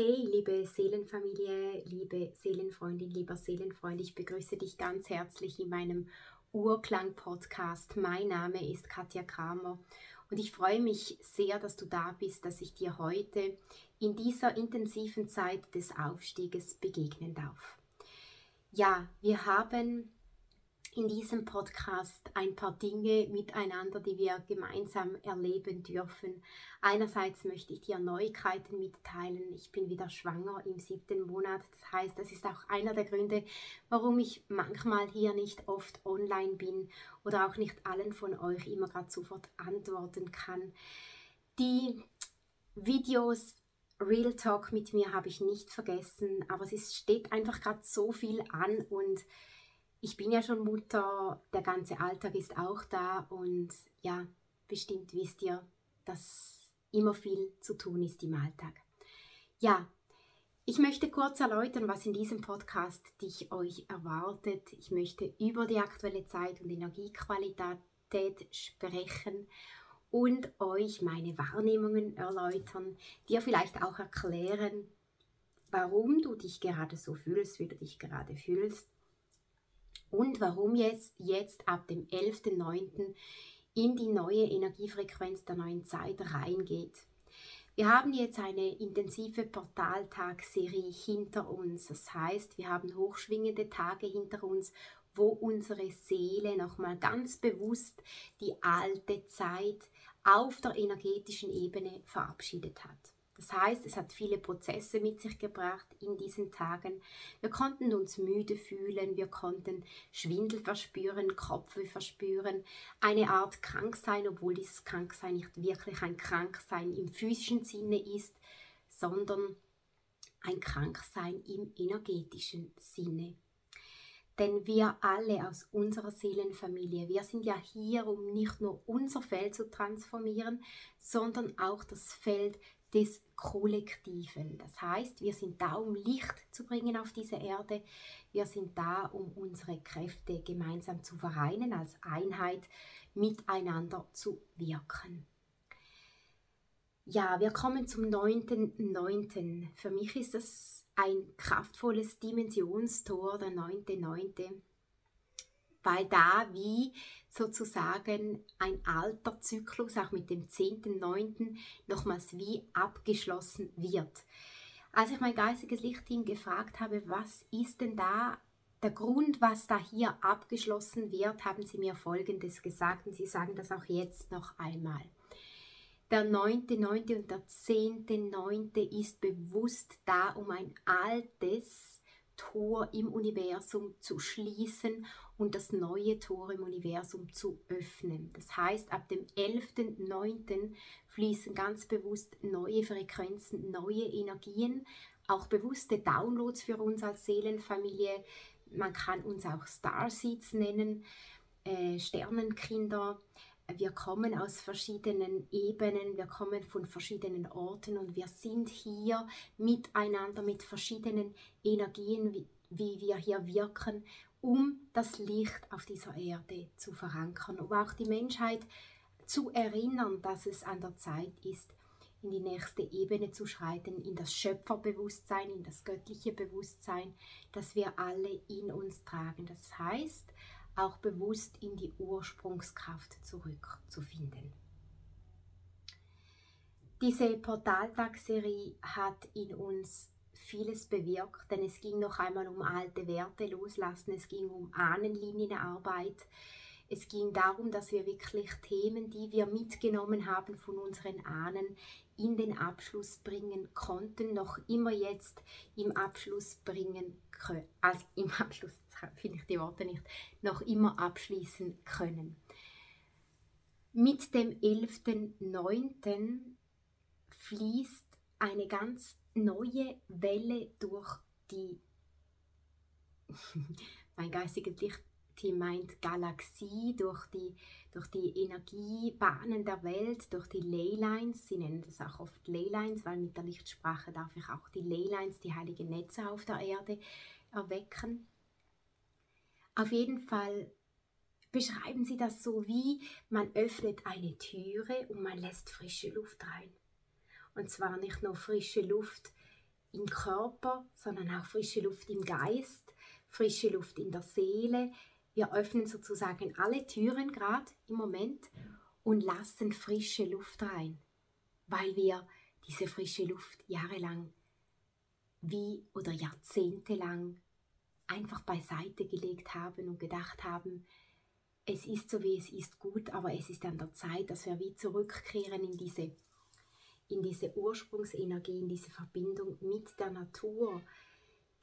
Hey, liebe Seelenfamilie, liebe Seelenfreundin, lieber Seelenfreund, ich begrüße dich ganz herzlich in meinem Urklang-Podcast. Mein Name ist Katja Kramer und ich freue mich sehr, dass du da bist, dass ich dir heute in dieser intensiven Zeit des Aufstieges begegnen darf. Ja, wir haben in diesem Podcast ein paar Dinge miteinander, die wir gemeinsam erleben dürfen. Einerseits möchte ich dir Neuigkeiten mitteilen. Ich bin wieder schwanger im siebten Monat. Das heißt, das ist auch einer der Gründe, warum ich manchmal hier nicht oft online bin oder auch nicht allen von euch immer gerade sofort antworten kann. Die Videos Real Talk mit mir habe ich nicht vergessen, aber es steht einfach gerade so viel an und ich bin ja schon Mutter, der ganze Alltag ist auch da und ja, bestimmt wisst ihr, dass immer viel zu tun ist im Alltag. Ja, ich möchte kurz erläutern, was in diesem Podcast dich euch erwartet. Ich möchte über die aktuelle Zeit und Energiequalität sprechen und euch meine Wahrnehmungen erläutern, dir vielleicht auch erklären, warum du dich gerade so fühlst, wie du dich gerade fühlst und warum jetzt, jetzt ab dem 11.09. in die neue Energiefrequenz der neuen Zeit reingeht. Wir haben jetzt eine intensive Portaltagserie hinter uns. Das heißt, wir haben hochschwingende Tage hinter uns, wo unsere Seele nochmal ganz bewusst die alte Zeit auf der energetischen Ebene verabschiedet hat. Das heißt, es hat viele Prozesse mit sich gebracht in diesen Tagen. Wir konnten uns müde fühlen, wir konnten Schwindel verspüren, Kopfweh verspüren, eine Art Kranksein, obwohl dieses Kranksein nicht wirklich ein Kranksein im physischen Sinne ist, sondern ein Kranksein im energetischen Sinne. Denn wir alle aus unserer Seelenfamilie, wir sind ja hier, um nicht nur unser Feld zu transformieren, sondern auch das Feld des Kollektiven. Das heißt, wir sind da, um Licht zu bringen auf diese Erde. Wir sind da, um unsere Kräfte gemeinsam zu vereinen, als Einheit miteinander zu wirken. Ja, wir kommen zum 9.9. Für mich ist das ein kraftvolles Dimensionstor, der 9.9 weil da wie sozusagen ein alter Zyklus auch mit dem 10.9. nochmals wie abgeschlossen wird. Als ich mein geistiges Lichtteam gefragt habe, was ist denn da der Grund, was da hier abgeschlossen wird, haben sie mir Folgendes gesagt und sie sagen das auch jetzt noch einmal. Der 9.9. und der 10.9. ist bewusst da, um ein altes Tor im Universum zu schließen und das neue Tor im Universum zu öffnen. Das heißt, ab dem 11.09. fließen ganz bewusst neue Frequenzen, neue Energien, auch bewusste Downloads für uns als Seelenfamilie. Man kann uns auch Starseeds nennen, äh, Sternenkinder. Wir kommen aus verschiedenen Ebenen, wir kommen von verschiedenen Orten und wir sind hier miteinander mit verschiedenen Energien, wie, wie wir hier wirken um das Licht auf dieser Erde zu verankern, um auch die Menschheit zu erinnern, dass es an der Zeit ist, in die nächste Ebene zu schreiten, in das Schöpferbewusstsein, in das göttliche Bewusstsein, das wir alle in uns tragen. Das heißt, auch bewusst in die Ursprungskraft zurückzufinden. Diese Portaltag-Serie hat in uns vieles bewirkt, denn es ging noch einmal um alte Werte loslassen, es ging um Ahnenlinienarbeit, es ging darum, dass wir wirklich Themen, die wir mitgenommen haben von unseren Ahnen, in den Abschluss bringen konnten, noch immer jetzt im Abschluss bringen können, also im Abschluss, finde ich die Worte nicht, noch immer abschließen können. Mit dem 11.09. fließt eine ganz neue Welle durch die, mein geistiges Lichtteam meint Galaxie, durch die, durch die Energiebahnen der Welt, durch die Leylines. Sie nennen das auch oft Leylines, weil mit der Lichtsprache darf ich auch die Leylines, die heiligen Netze auf der Erde, erwecken. Auf jeden Fall beschreiben sie das so wie man öffnet eine Türe und man lässt frische Luft rein. Und zwar nicht nur frische Luft im Körper, sondern auch frische Luft im Geist, frische Luft in der Seele. Wir öffnen sozusagen alle Türen gerade im Moment und lassen frische Luft rein, weil wir diese frische Luft jahrelang wie oder jahrzehntelang einfach beiseite gelegt haben und gedacht haben, es ist so wie es ist gut, aber es ist an der Zeit, dass wir wie zurückkehren in diese, in diese Ursprungsenergie, in diese Verbindung mit der Natur,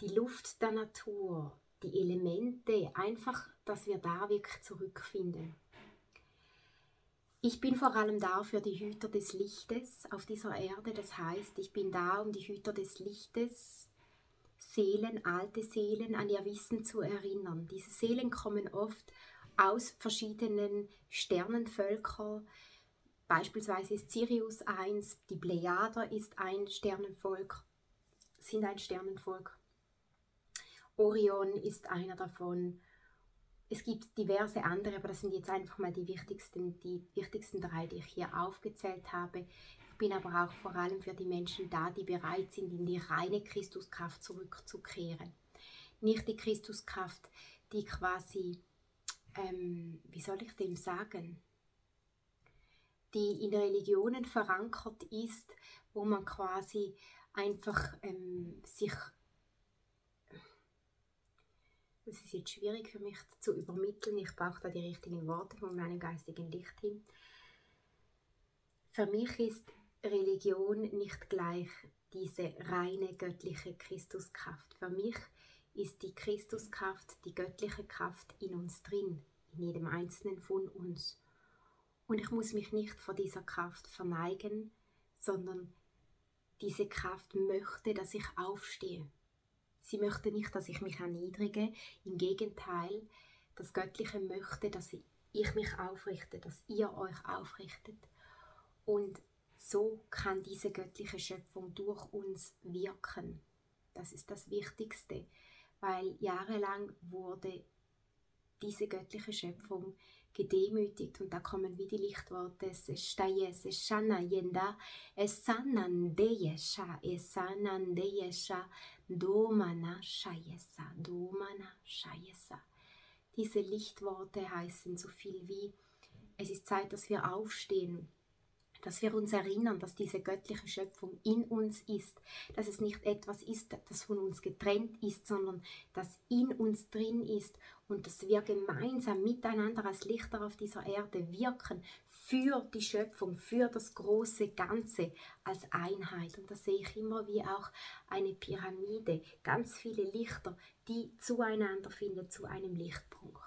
die Luft der Natur, die Elemente, einfach, dass wir da wirklich zurückfinden. Ich bin vor allem da für die Hüter des Lichtes auf dieser Erde. Das heißt, ich bin da, um die Hüter des Lichtes, Seelen, alte Seelen an ihr Wissen zu erinnern. Diese Seelen kommen oft aus verschiedenen Sternenvölkern. Beispielsweise ist Sirius eins, die Plejader ist ein Sternenvolk, sind ein Sternenvolk. Orion ist einer davon es gibt diverse andere, aber das sind jetzt einfach mal die wichtigsten, die wichtigsten drei, die ich hier aufgezählt habe. Ich bin aber auch vor allem für die Menschen da, die bereit sind, in die reine Christuskraft zurückzukehren. Nicht die Christuskraft, die quasi, ähm, wie soll ich dem sagen, die in Religionen verankert ist, wo man quasi einfach ähm, sich das ist jetzt schwierig für mich zu übermitteln. Ich brauche da die richtigen Worte von meinem geistigen Licht hin. Für mich ist Religion nicht gleich diese reine göttliche Christuskraft. Für mich ist die Christuskraft, die göttliche Kraft in uns drin, in jedem einzelnen von uns. Und ich muss mich nicht vor dieser Kraft verneigen, sondern diese Kraft möchte, dass ich aufstehe. Sie möchte nicht, dass ich mich erniedrige. Im Gegenteil, das Göttliche möchte, dass ich mich aufrichte, dass ihr euch aufrichtet. Und so kann diese göttliche Schöpfung durch uns wirken. Das ist das Wichtigste, weil jahrelang wurde diese göttliche Schöpfung gedemütigt und da kommen wie die Lichtworte es stayes es shana yenda es sanan deyesha es sanan deyesha domana shayesa domana shayesa diese Lichtworte heißen so viel wie es ist Zeit, dass wir aufstehen dass wir uns erinnern, dass diese göttliche Schöpfung in uns ist, dass es nicht etwas ist, das von uns getrennt ist, sondern das in uns drin ist und dass wir gemeinsam miteinander als Lichter auf dieser Erde wirken für die Schöpfung, für das große Ganze als Einheit. Und da sehe ich immer wie auch eine Pyramide, ganz viele Lichter, die zueinander finden, zu einem Lichtpunkt.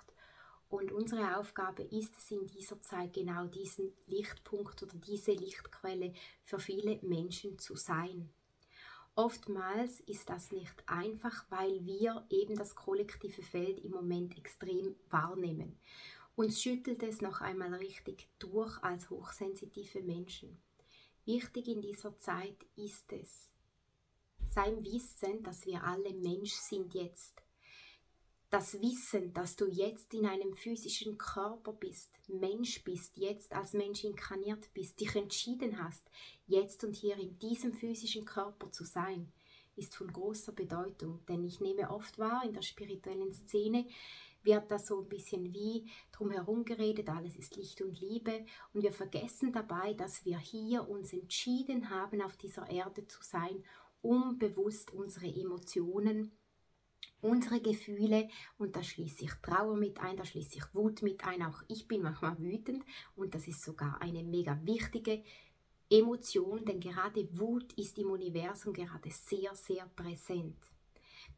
Und unsere Aufgabe ist es in dieser Zeit genau diesen Lichtpunkt oder diese Lichtquelle für viele Menschen zu sein. Oftmals ist das nicht einfach, weil wir eben das kollektive Feld im Moment extrem wahrnehmen. Uns schüttelt es noch einmal richtig durch als hochsensitive Menschen. Wichtig in dieser Zeit ist es, sein Wissen, dass wir alle Mensch sind jetzt, das Wissen, dass du jetzt in einem physischen Körper bist, Mensch bist, jetzt als Mensch inkarniert bist, dich entschieden hast, jetzt und hier in diesem physischen Körper zu sein, ist von großer Bedeutung. Denn ich nehme oft wahr, in der spirituellen Szene wird da so ein bisschen wie drumherum geredet, alles ist Licht und Liebe. Und wir vergessen dabei, dass wir hier uns entschieden haben, auf dieser Erde zu sein, um bewusst unsere Emotionen unsere Gefühle und da schließe ich Trauer mit ein, da schließe ich Wut mit ein. Auch ich bin manchmal wütend und das ist sogar eine mega wichtige Emotion, denn gerade Wut ist im Universum gerade sehr, sehr präsent.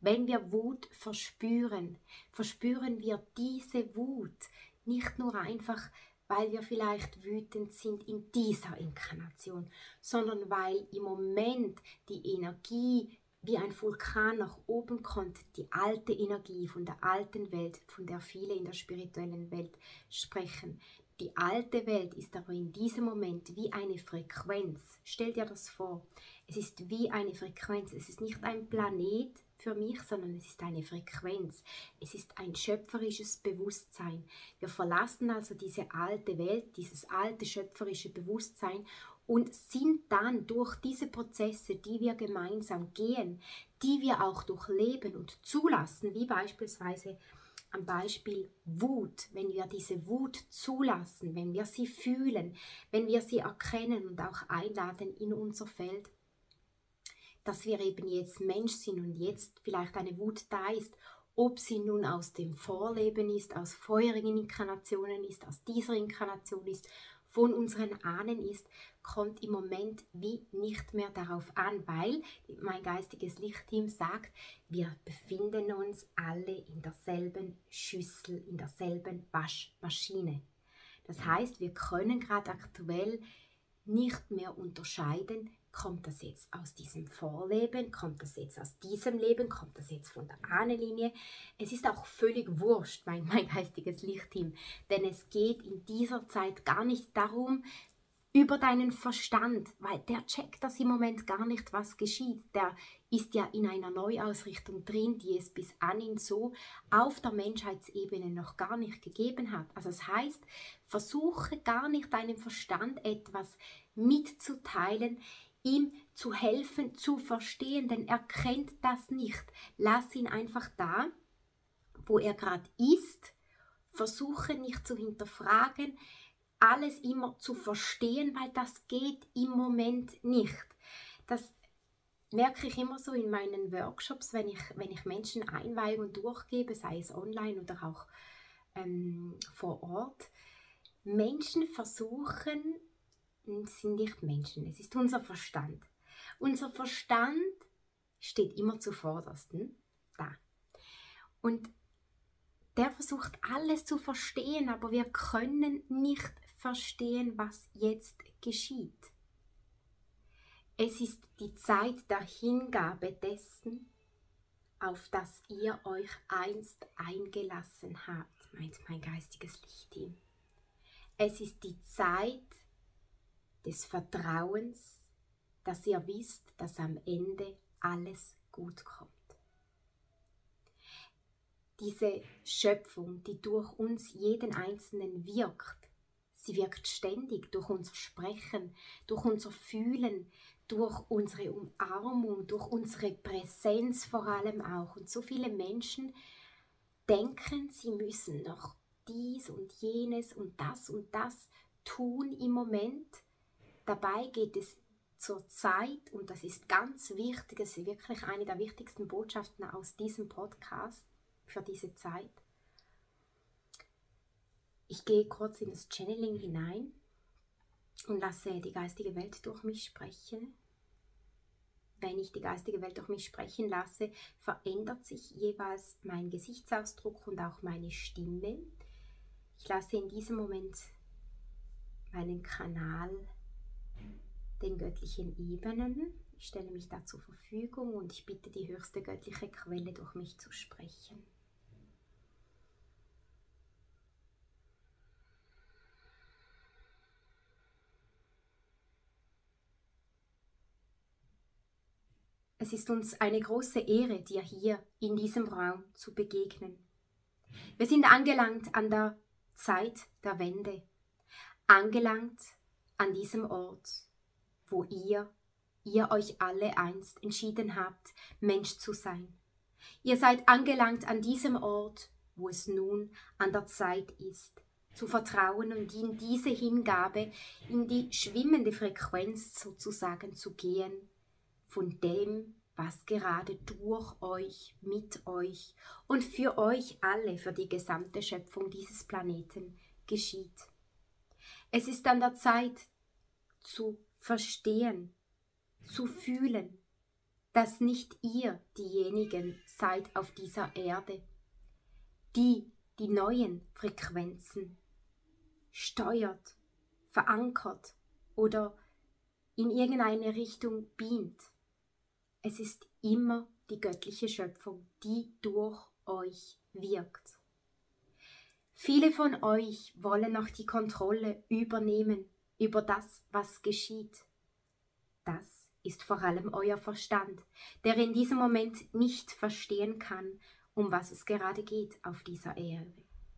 Wenn wir Wut verspüren, verspüren wir diese Wut nicht nur einfach, weil wir vielleicht wütend sind in dieser Inkarnation, sondern weil im Moment die Energie wie ein Vulkan nach oben kommt, die alte Energie von der alten Welt, von der viele in der spirituellen Welt sprechen. Die alte Welt ist aber in diesem Moment wie eine Frequenz. Stell dir das vor. Es ist wie eine Frequenz. Es ist nicht ein Planet für mich, sondern es ist eine Frequenz. Es ist ein schöpferisches Bewusstsein. Wir verlassen also diese alte Welt, dieses alte schöpferische Bewusstsein und sind dann durch diese Prozesse, die wir gemeinsam gehen, die wir auch durchleben und zulassen, wie beispielsweise am Beispiel Wut, wenn wir diese Wut zulassen, wenn wir sie fühlen, wenn wir sie erkennen und auch einladen in unser Feld, dass wir eben jetzt Mensch sind und jetzt vielleicht eine Wut da ist, ob sie nun aus dem Vorleben ist, aus vorherigen Inkarnationen ist, aus dieser Inkarnation ist, von unseren Ahnen ist, kommt im Moment wie nicht mehr darauf an, weil mein geistiges Lichtteam sagt, wir befinden uns alle in derselben Schüssel, in derselben Waschmaschine. Das heißt, wir können gerade aktuell nicht mehr unterscheiden, kommt das jetzt aus diesem Vorleben, kommt das jetzt aus diesem Leben, kommt das jetzt von der Ahnenlinie. Es ist auch völlig wurscht, mein, mein geistiges Lichtteam, denn es geht in dieser Zeit gar nicht darum, über deinen Verstand, weil der checkt das im Moment gar nicht, was geschieht. Der ist ja in einer Neuausrichtung drin, die es bis anhin so auf der Menschheitsebene noch gar nicht gegeben hat. Also das heißt, versuche gar nicht deinem Verstand etwas mitzuteilen, ihm zu helfen, zu verstehen, denn er kennt das nicht. Lass ihn einfach da, wo er gerade ist. Versuche nicht zu hinterfragen, alles immer zu verstehen, weil das geht im Moment nicht. Das merke ich immer so in meinen Workshops, wenn ich, wenn ich Menschen Einweihungen durchgebe, sei es online oder auch ähm, vor Ort. Menschen versuchen, sind nicht Menschen, es ist unser Verstand. Unser Verstand steht immer zuvorderst da. Und der versucht alles zu verstehen, aber wir können nicht verstehen, was jetzt geschieht. Es ist die Zeit der Hingabe dessen, auf das ihr euch einst eingelassen habt, meint mein geistiges Lichtteam. Es ist die Zeit des Vertrauens, dass ihr wisst, dass am Ende alles gut kommt. Diese Schöpfung, die durch uns jeden Einzelnen wirkt, Sie wirkt ständig durch unser Sprechen, durch unser Fühlen, durch unsere Umarmung, durch unsere Präsenz vor allem auch. Und so viele Menschen denken, sie müssen noch dies und jenes und das und das tun im Moment. Dabei geht es zur Zeit, und das ist ganz wichtig, das ist wirklich eine der wichtigsten Botschaften aus diesem Podcast für diese Zeit, ich gehe kurz in das Channeling hinein und lasse die geistige Welt durch mich sprechen. Wenn ich die geistige Welt durch mich sprechen lasse, verändert sich jeweils mein Gesichtsausdruck und auch meine Stimme. Ich lasse in diesem Moment meinen Kanal den göttlichen Ebenen. Ich stelle mich da zur Verfügung und ich bitte die höchste göttliche Quelle durch mich zu sprechen. Es ist uns eine große Ehre, dir hier in diesem Raum zu begegnen. Wir sind angelangt an der Zeit der Wende, angelangt an diesem Ort, wo ihr, ihr euch alle einst entschieden habt, Mensch zu sein. Ihr seid angelangt an diesem Ort, wo es nun an der Zeit ist, zu vertrauen und in diese Hingabe, in die schwimmende Frequenz sozusagen zu gehen, von dem, was gerade durch euch, mit euch und für euch alle, für die gesamte Schöpfung dieses Planeten geschieht. Es ist an der Zeit zu verstehen, zu fühlen, dass nicht ihr diejenigen seid auf dieser Erde, die die neuen Frequenzen steuert, verankert oder in irgendeine Richtung beamt. Es ist immer die göttliche Schöpfung, die durch euch wirkt. Viele von euch wollen noch die Kontrolle übernehmen über das, was geschieht. Das ist vor allem euer Verstand, der in diesem Moment nicht verstehen kann, um was es gerade geht auf dieser Erde,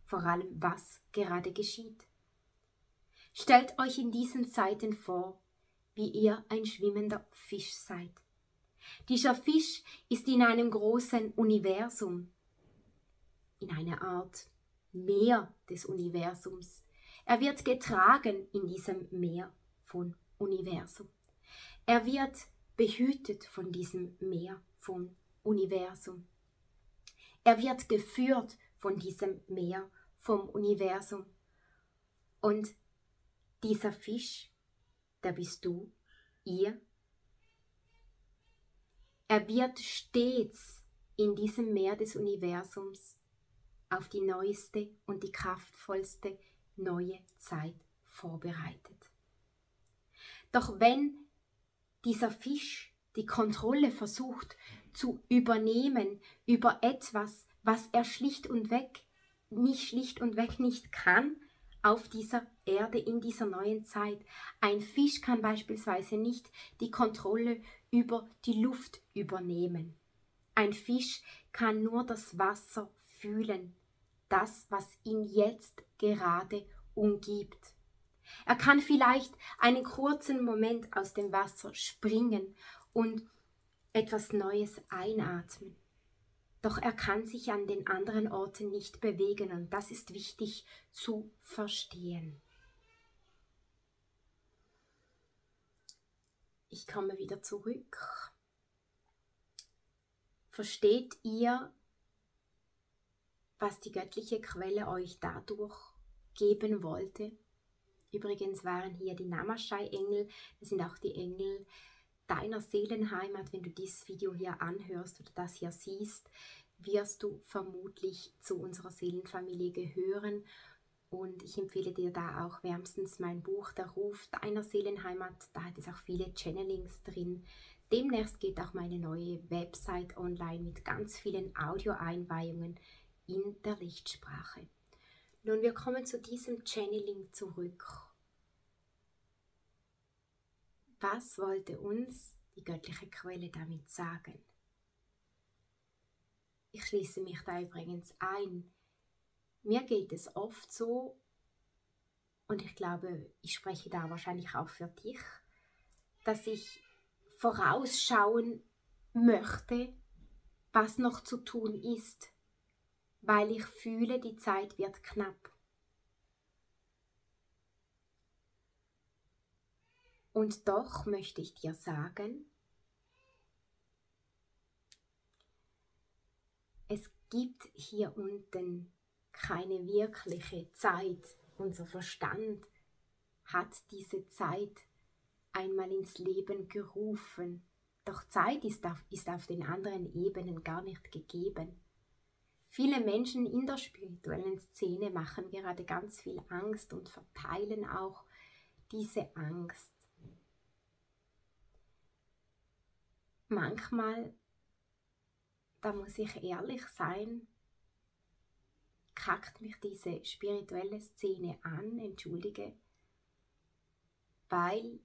vor allem was gerade geschieht. Stellt euch in diesen Zeiten vor, wie ihr ein schwimmender Fisch seid. Dieser Fisch ist in einem großen Universum, in einer Art Meer des Universums. Er wird getragen in diesem Meer von Universum. Er wird behütet von diesem Meer von Universum. Er wird geführt von diesem Meer vom Universum. Und dieser Fisch, der bist du, ihr. Er wird stets in diesem Meer des Universums auf die neueste und die kraftvollste neue Zeit vorbereitet. Doch wenn dieser Fisch die Kontrolle versucht zu übernehmen über etwas, was er schlicht und weg nicht schlicht und weg nicht kann auf dieser Erde in dieser neuen Zeit. Ein Fisch kann beispielsweise nicht die Kontrolle über die Luft übernehmen. Ein Fisch kann nur das Wasser fühlen, das, was ihn jetzt gerade umgibt. Er kann vielleicht einen kurzen Moment aus dem Wasser springen und etwas Neues einatmen. Doch er kann sich an den anderen Orten nicht bewegen und das ist wichtig zu verstehen. Ich komme wieder zurück. Versteht ihr, was die göttliche Quelle euch dadurch geben wollte? Übrigens waren hier die Namaschai-Engel, das sind auch die Engel deiner Seelenheimat, wenn du dieses Video hier anhörst oder das hier siehst, wirst du vermutlich zu unserer Seelenfamilie gehören. Und ich empfehle dir da auch wärmstens mein Buch Der Ruf deiner Seelenheimat. Da hat es auch viele Channelings drin. Demnächst geht auch meine neue Website online mit ganz vielen Audioeinweihungen in der Lichtsprache. Nun, wir kommen zu diesem Channeling zurück. Was wollte uns die göttliche Quelle damit sagen? Ich schließe mich da übrigens ein. Mir geht es oft so, und ich glaube, ich spreche da wahrscheinlich auch für dich, dass ich vorausschauen möchte, was noch zu tun ist weil ich fühle, die Zeit wird knapp. Und doch möchte ich dir sagen, es gibt hier unten keine wirkliche Zeit. Unser Verstand hat diese Zeit einmal ins Leben gerufen. Doch Zeit ist auf, ist auf den anderen Ebenen gar nicht gegeben. Viele Menschen in der spirituellen Szene machen gerade ganz viel Angst und verteilen auch diese Angst. Manchmal, da muss ich ehrlich sein, kackt mich diese spirituelle Szene an, entschuldige, weil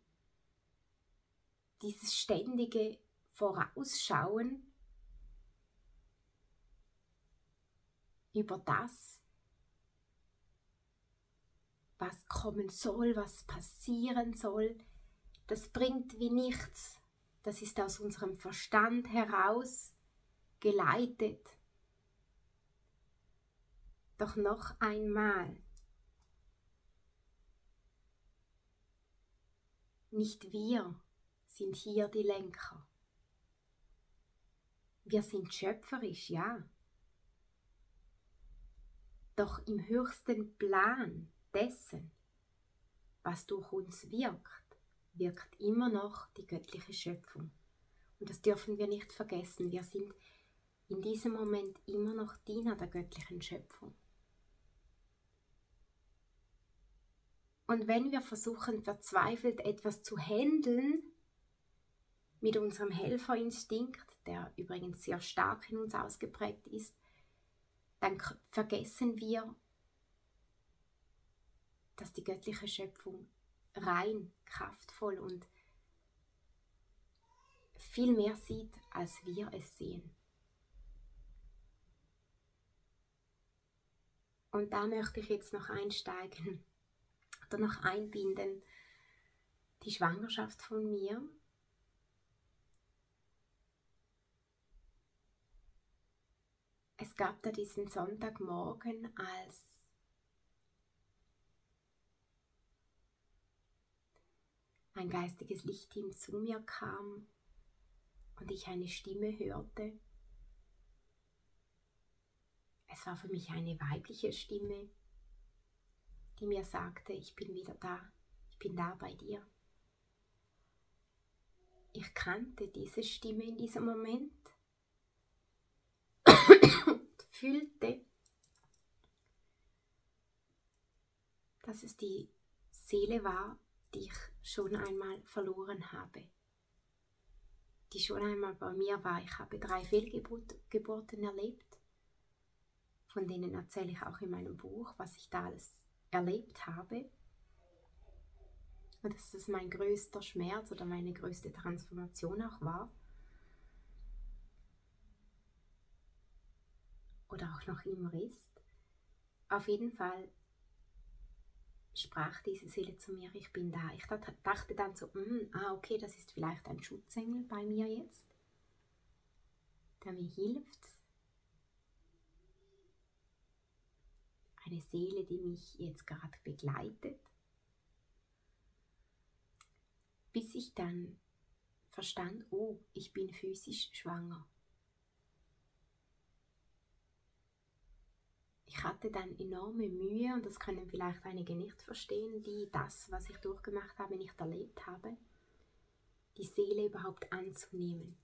dieses ständige Vorausschauen über das, was kommen soll, was passieren soll, das bringt wie nichts. Das ist aus unserem Verstand heraus geleitet. Doch noch einmal, nicht wir sind hier die Lenker. Wir sind schöpferisch, ja. Doch im höchsten Plan dessen, was durch uns wirkt, wirkt immer noch die göttliche Schöpfung. Und das dürfen wir nicht vergessen. Wir sind in diesem Moment immer noch Diener der göttlichen Schöpfung. Und wenn wir versuchen, verzweifelt etwas zu handeln, mit unserem Helferinstinkt, der übrigens sehr stark in uns ausgeprägt ist, dann vergessen wir, dass die göttliche Schöpfung rein, kraftvoll und viel mehr sieht, als wir es sehen. Und da möchte ich jetzt noch einsteigen oder noch einbinden, die Schwangerschaft von mir es gab da diesen Sonntagmorgen, als ein geistiges Lichtteam zu mir kam und ich eine Stimme hörte. Es war für mich eine weibliche Stimme, die mir sagte, ich bin wieder da, ich bin da bei dir. Ich kannte diese Stimme in diesem Moment fühlte, dass es die Seele war, die ich schon einmal verloren habe, die schon einmal bei mir war. Ich habe drei Fehlgeburten erlebt, von denen erzähle ich auch in meinem Buch, was ich da alles erlebt habe. Und dass das mein größter Schmerz oder meine größte Transformation auch war. Oder auch noch immer ist. Auf jeden Fall sprach diese Seele zu mir, ich bin da. Ich dachte dann so, mm, ah okay, das ist vielleicht ein Schutzengel bei mir jetzt, der mir hilft. Eine Seele, die mich jetzt gerade begleitet. Bis ich dann verstand, oh, ich bin physisch schwanger. Ich hatte dann enorme Mühe, und das können vielleicht einige nicht verstehen, die das, was ich durchgemacht habe, nicht erlebt habe, die Seele überhaupt anzunehmen.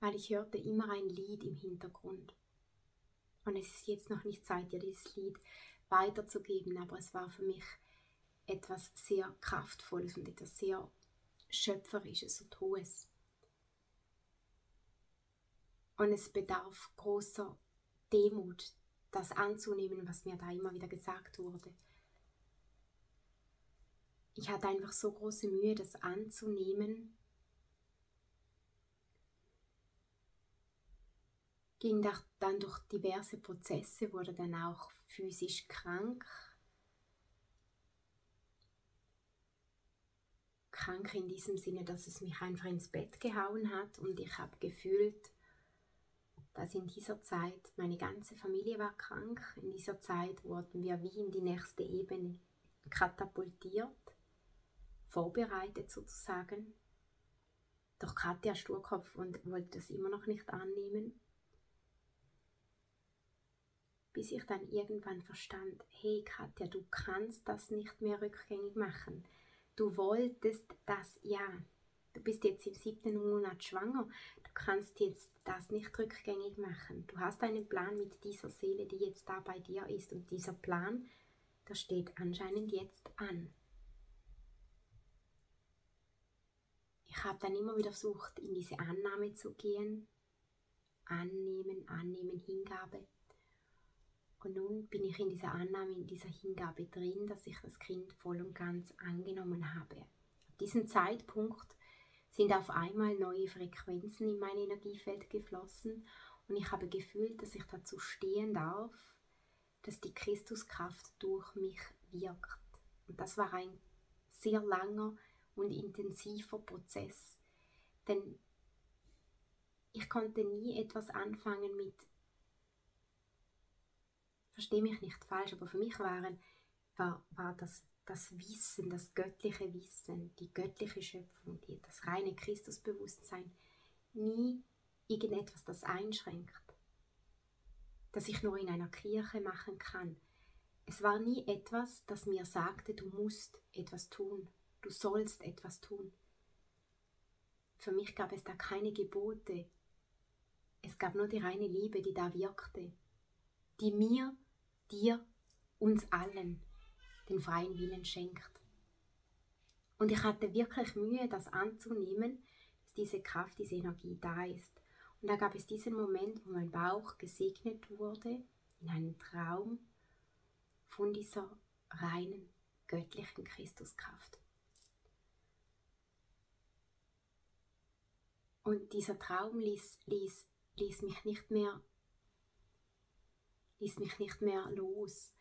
Weil ich hörte immer ein Lied im Hintergrund. Und es ist jetzt noch nicht Zeit, dir dieses Lied weiterzugeben, aber es war für mich etwas sehr Kraftvolles und etwas sehr Schöpferisches und Hohes. Und es bedarf großer Demut, das anzunehmen, was mir da immer wieder gesagt wurde. Ich hatte einfach so große Mühe, das anzunehmen. Ging dann durch diverse Prozesse, wurde dann auch physisch krank. Krank in diesem Sinne, dass es mich einfach ins Bett gehauen hat und ich habe gefühlt, dass in dieser Zeit, meine ganze Familie war krank, in dieser Zeit wurden wir wie in die nächste Ebene katapultiert, vorbereitet sozusagen. Doch Katja Sturkopf und wollte das immer noch nicht annehmen, bis ich dann irgendwann verstand, hey Katja, du kannst das nicht mehr rückgängig machen. Du wolltest das ja. Du bist jetzt im siebten Monat schwanger kannst jetzt das nicht rückgängig machen. Du hast einen Plan mit dieser Seele, die jetzt da bei dir ist und dieser Plan, der steht anscheinend jetzt an. Ich habe dann immer wieder versucht, in diese Annahme zu gehen. Annehmen, annehmen, Hingabe. Und nun bin ich in dieser Annahme, in dieser Hingabe drin, dass ich das Kind voll und ganz angenommen habe. Ab diesem Zeitpunkt sind auf einmal neue Frequenzen in mein Energiefeld geflossen und ich habe gefühlt, dass ich dazu stehen darf, dass die Christuskraft durch mich wirkt. Und das war ein sehr langer und intensiver Prozess, denn ich konnte nie etwas anfangen mit, verstehe mich nicht falsch, aber für mich waren, war, war das das Wissen, das göttliche Wissen, die göttliche Schöpfung, die, das reine Christusbewusstsein nie irgendetwas, das einschränkt, das ich nur in einer Kirche machen kann. Es war nie etwas, das mir sagte, du musst etwas tun, du sollst etwas tun. Für mich gab es da keine Gebote. Es gab nur die reine Liebe, die da wirkte, die mir, dir, uns allen den freien Willen schenkt. Und ich hatte wirklich Mühe, das anzunehmen, dass diese Kraft, diese Energie da ist. Und da gab es diesen Moment, wo mein Bauch gesegnet wurde, in einem Traum von dieser reinen, göttlichen Christuskraft. Und dieser Traum ließ, ließ, ließ mich nicht mehr ließ mich nicht mehr los.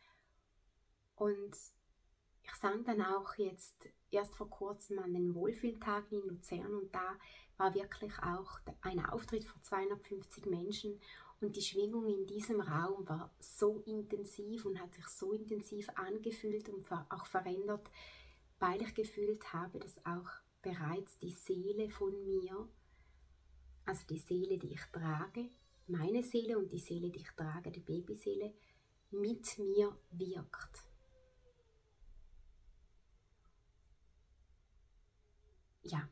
Und ich sang dann auch jetzt erst vor kurzem an den Wohlfühltagen in Luzern und da war wirklich auch ein Auftritt vor 250 Menschen und die Schwingung in diesem Raum war so intensiv und hat sich so intensiv angefühlt und auch verändert, weil ich gefühlt habe, dass auch bereits die Seele von mir, also die Seele, die ich trage, meine Seele und die Seele, die ich trage, die Babyseele, mit mir wirkt. Ja,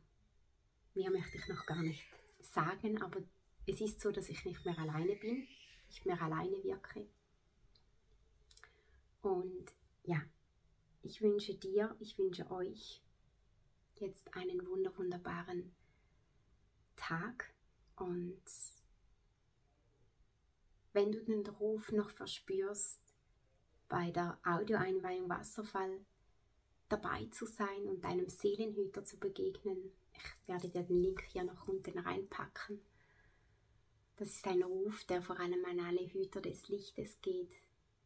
mehr möchte ich noch gar nicht sagen, aber es ist so, dass ich nicht mehr alleine bin, nicht mehr alleine wirke. Und ja, ich wünsche dir, ich wünsche euch jetzt einen wunder wunderbaren Tag. Und wenn du den Ruf noch verspürst, bei der Audioeinweihung Wasserfall dabei zu sein und deinem Seelenhüter zu begegnen. Ich werde dir den Link hier noch unten reinpacken. Das ist ein Ruf, der vor allem an alle Hüter des Lichtes geht.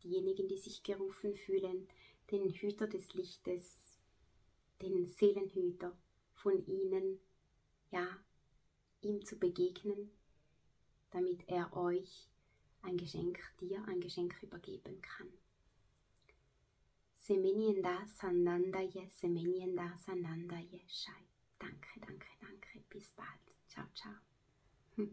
Diejenigen, die sich gerufen fühlen, den Hüter des Lichtes, den Seelenhüter von ihnen, ja, ihm zu begegnen, damit er euch ein Geschenk, dir ein Geschenk übergeben kann. Semenienda Sanandaye, Semenienda Sanandaye Shai. Danke, danke, danke. Bis bald. Ciao, ciao. Hm.